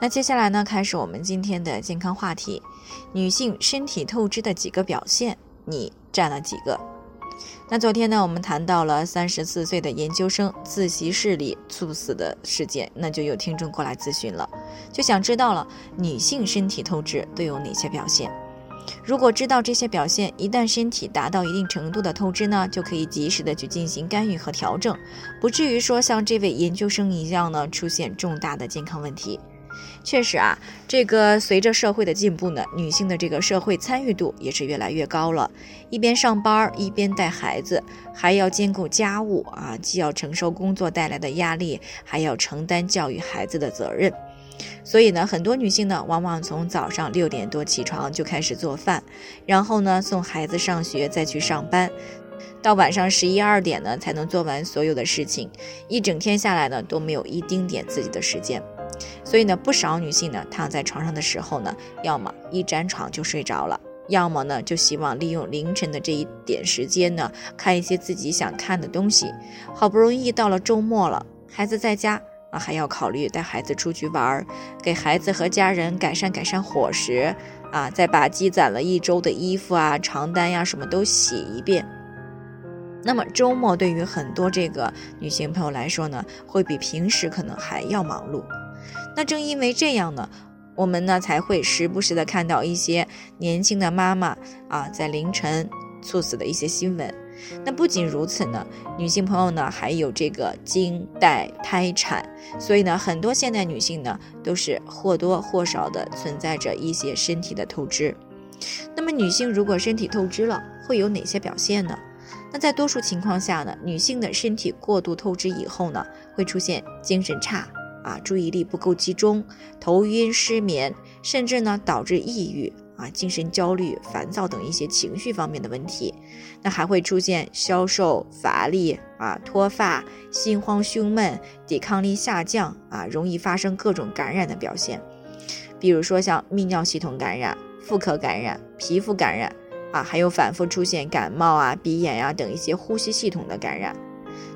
那接下来呢，开始我们今天的健康话题：女性身体透支的几个表现，你占了几个？那昨天呢，我们谈到了三十四岁的研究生自习室里猝死的事件，那就有听众过来咨询了，就想知道了女性身体透支都有哪些表现？如果知道这些表现，一旦身体达到一定程度的透支呢，就可以及时的去进行干预和调整，不至于说像这位研究生一样呢，出现重大的健康问题。确实啊，这个随着社会的进步呢，女性的这个社会参与度也是越来越高了。一边上班一边带孩子，还要兼顾家务啊，既要承受工作带来的压力，还要承担教育孩子的责任。所以呢，很多女性呢，往往从早上六点多起床就开始做饭，然后呢送孩子上学，再去上班，到晚上十一二点呢才能做完所有的事情。一整天下来呢，都没有一丁点自己的时间。所以呢，不少女性呢躺在床上的时候呢，要么一沾床就睡着了，要么呢就希望利用凌晨的这一点时间呢，看一些自己想看的东西。好不容易到了周末了，孩子在家啊，还要考虑带孩子出去玩儿，给孩子和家人改善改善伙食啊，再把积攒了一周的衣服啊、床单呀什么都洗一遍。那么周末对于很多这个女性朋友来说呢，会比平时可能还要忙碌。那正因为这样呢，我们呢才会时不时的看到一些年轻的妈妈啊在凌晨猝死的一些新闻。那不仅如此呢，女性朋友呢还有这个经带胎产，所以呢很多现代女性呢都是或多或少的存在着一些身体的透支。那么女性如果身体透支了，会有哪些表现呢？那在多数情况下呢，女性的身体过度透支以后呢，会出现精神差。啊，注意力不够集中，头晕、失眠，甚至呢导致抑郁啊、精神焦虑、烦躁等一些情绪方面的问题。那还会出现消瘦、乏力啊、脱发、心慌、胸闷、抵抗力下降啊，容易发生各种感染的表现，比如说像泌尿系统感染、妇科感染、皮肤感染啊，还有反复出现感冒啊、鼻炎呀等一些呼吸系统的感染。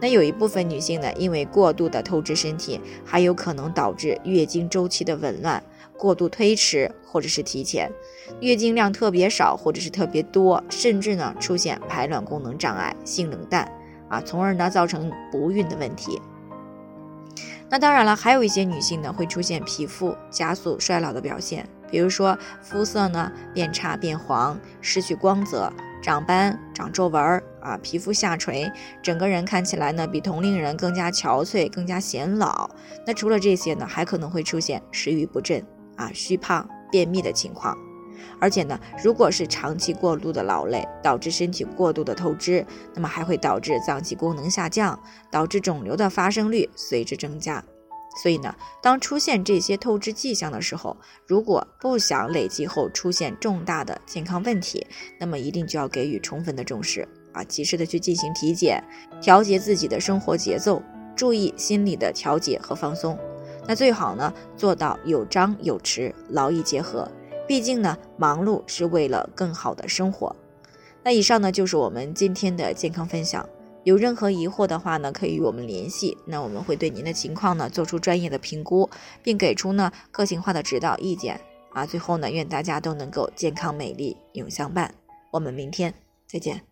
那有一部分女性呢，因为过度的透支身体，还有可能导致月经周期的紊乱、过度推迟或者是提前，月经量特别少或者是特别多，甚至呢出现排卵功能障碍、性冷淡啊，从而呢造成不孕的问题。那当然了，还有一些女性呢会出现皮肤加速衰老的表现，比如说肤色呢变差、变黄、失去光泽。长斑、长皱纹儿啊，皮肤下垂，整个人看起来呢比同龄人更加憔悴、更加显老。那除了这些呢，还可能会出现食欲不振啊、虚胖、便秘的情况。而且呢，如果是长期过度的劳累，导致身体过度的透支，那么还会导致脏器功能下降，导致肿瘤的发生率随之增加。所以呢，当出现这些透支迹象的时候，如果不想累积后出现重大的健康问题，那么一定就要给予充分的重视啊，及时的去进行体检，调节自己的生活节奏，注意心理的调节和放松。那最好呢，做到有张有弛，劳逸结合。毕竟呢，忙碌是为了更好的生活。那以上呢，就是我们今天的健康分享。有任何疑惑的话呢，可以与我们联系，那我们会对您的情况呢做出专业的评估，并给出呢个性化的指导意见啊。最后呢，愿大家都能够健康美丽永相伴。我们明天再见。